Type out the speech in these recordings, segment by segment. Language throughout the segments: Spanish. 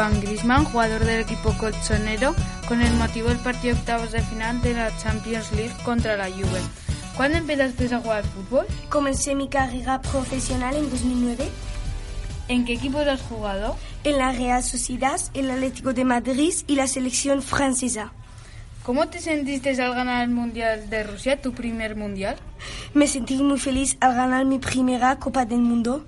Antoine Griezmann, jugador del equipo colchonero, con el motivo del partido octavos de final de la Champions League contra la Juve. ¿Cuándo empezaste a jugar al fútbol? Comencé mi carrera profesional en 2009 ¿En qué equipos has jugado? en la Real Sociedad, el Atlético de Madrid y la selección francesa. ¿Cómo te sentiste al ganar el Mundial de Rusia, tu primer Mundial? Me sentí muy feliz al ganar mi primera Copa del Mundo.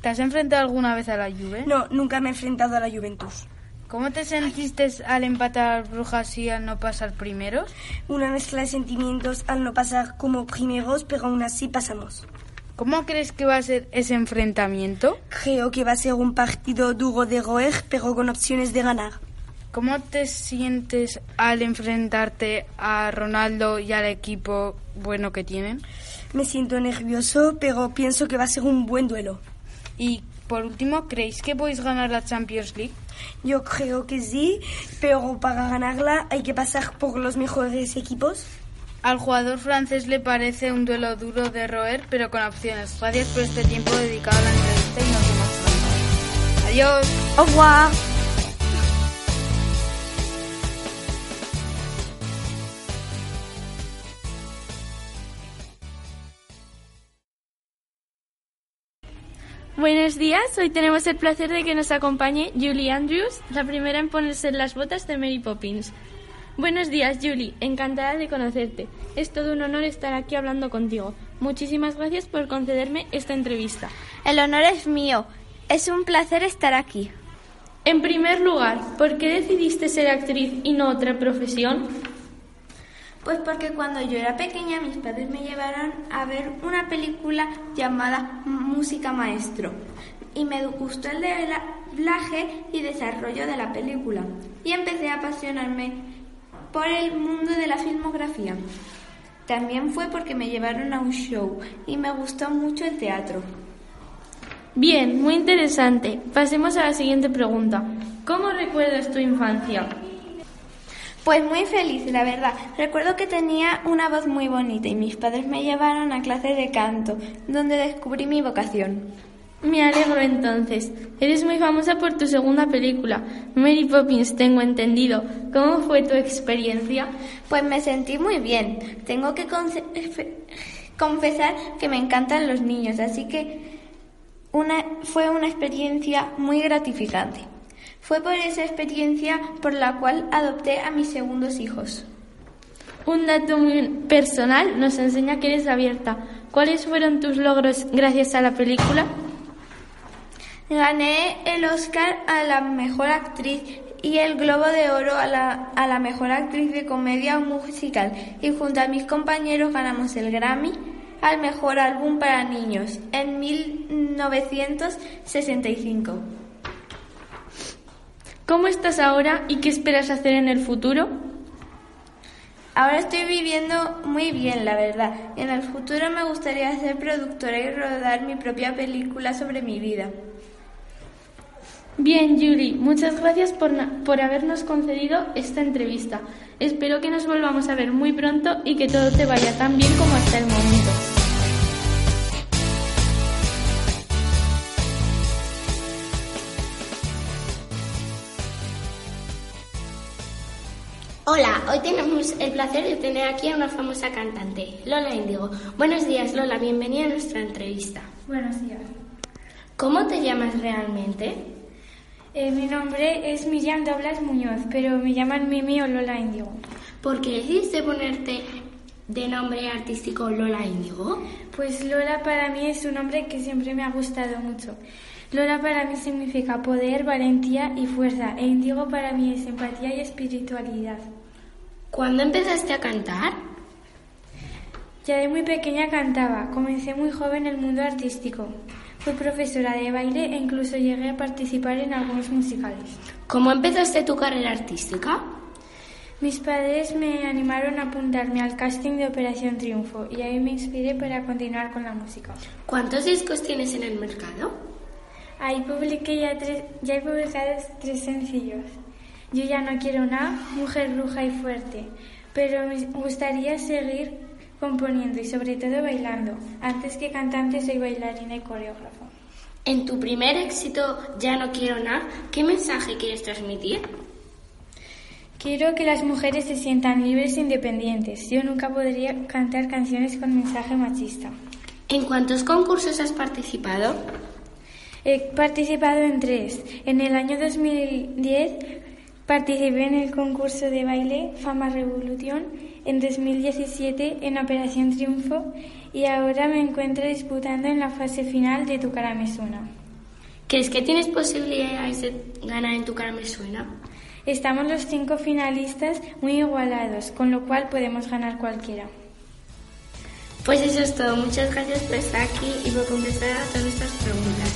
¿Te has enfrentado alguna vez a la Juve? No, nunca me he enfrentado a la Juventus. ¿Cómo te sentiste al empatar Brujas y al no pasar primeros? Una mezcla de sentimientos al no pasar como primeros, pero aún así pasamos. ¿Cómo crees que va a ser ese enfrentamiento? Creo que va a ser un partido duro de roer, pero con opciones de ganar. ¿Cómo te sientes al enfrentarte a Ronaldo y al equipo bueno que tienen? Me siento nervioso, pero pienso que va a ser un buen duelo. Y por último, ¿creéis que podéis ganar la Champions League? Yo creo que sí, pero para ganarla hay que pasar por los mejores equipos. Al jugador francés le parece un duelo duro de roer, pero con opciones. Gracias por este tiempo dedicado a la entrevista y nos vemos pronto. Adiós. Au revoir. Buenos días, hoy tenemos el placer de que nos acompañe Julie Andrews, la primera en ponerse en las botas de Mary Poppins. Buenos días, Julie, encantada de conocerte. Es todo un honor estar aquí hablando contigo. Muchísimas gracias por concederme esta entrevista. El honor es mío. Es un placer estar aquí. En primer lugar, ¿por qué decidiste ser actriz y no otra profesión? Pues porque cuando yo era pequeña mis padres me llevaron a ver una película llamada Música Maestro y me gustó el doblaje y desarrollo de la película y empecé a apasionarme por el mundo de la filmografía. También fue porque me llevaron a un show y me gustó mucho el teatro. Bien, muy interesante. Pasemos a la siguiente pregunta. ¿Cómo recuerdas tu infancia? Pues muy feliz, la verdad. Recuerdo que tenía una voz muy bonita y mis padres me llevaron a clase de canto, donde descubrí mi vocación. Me alegro entonces. Eres muy famosa por tu segunda película, Mary Poppins, tengo entendido. ¿Cómo fue tu experiencia? Pues me sentí muy bien. Tengo que confesar que me encantan los niños, así que una, fue una experiencia muy gratificante. Fue por esa experiencia por la cual adopté a mis segundos hijos. Un dato muy personal nos enseña que eres abierta. ¿Cuáles fueron tus logros gracias a la película? Gané el Oscar a la mejor actriz y el Globo de Oro a la, a la mejor actriz de comedia o musical y junto a mis compañeros ganamos el Grammy al mejor álbum para niños en 1965. ¿Cómo estás ahora y qué esperas hacer en el futuro? Ahora estoy viviendo muy bien, la verdad. En el futuro me gustaría ser productora y rodar mi propia película sobre mi vida. Bien, Julie, muchas gracias por, por habernos concedido esta entrevista. Espero que nos volvamos a ver muy pronto y que todo te vaya tan bien como hasta el momento. Hola, hoy tenemos el placer de tener aquí a una famosa cantante, Lola Índigo. Buenos días, Lola, bienvenida a nuestra entrevista. Buenos días. ¿Cómo te llamas realmente? Eh, mi nombre es Miriam Doblas Muñoz, pero me llaman Mimi o Lola Índigo. ¿Por qué decidiste ponerte de nombre artístico Lola Índigo? Pues Lola para mí es un nombre que siempre me ha gustado mucho. Lola para mí significa poder, valentía y fuerza, e Índigo para mí es empatía y espiritualidad. ¿Cuándo empezaste a cantar? Ya de muy pequeña cantaba, comencé muy joven en el mundo artístico. Fui profesora de baile e incluso llegué a participar en algunos musicales. ¿Cómo empezaste tu carrera artística? Mis padres me animaron a apuntarme al casting de Operación Triunfo y ahí me inspiré para continuar con la música. ¿Cuántos discos tienes en el mercado? Ahí publiqué ya, tres, ya he publicado tres sencillos. Yo ya no quiero una mujer bruja y fuerte, pero me gustaría seguir componiendo y sobre todo bailando. Antes que cantante soy bailarina y coreógrafa. En tu primer éxito, Ya no quiero nada, ¿qué mensaje quieres transmitir? Quiero que las mujeres se sientan libres e independientes. Yo nunca podría cantar canciones con mensaje machista. ¿En cuántos concursos has participado? He participado en tres. En el año 2010 participé en el concurso de baile Fama Revolución, en 2017 en Operación Triunfo y ahora me encuentro disputando en la fase final de Tu cara me suena. ¿Crees que tienes posibilidades de ganar en Tu cara me suena? Estamos los cinco finalistas muy igualados, con lo cual podemos ganar cualquiera. Pues eso es todo. Muchas gracias por estar aquí y por contestar a todas nuestras preguntas.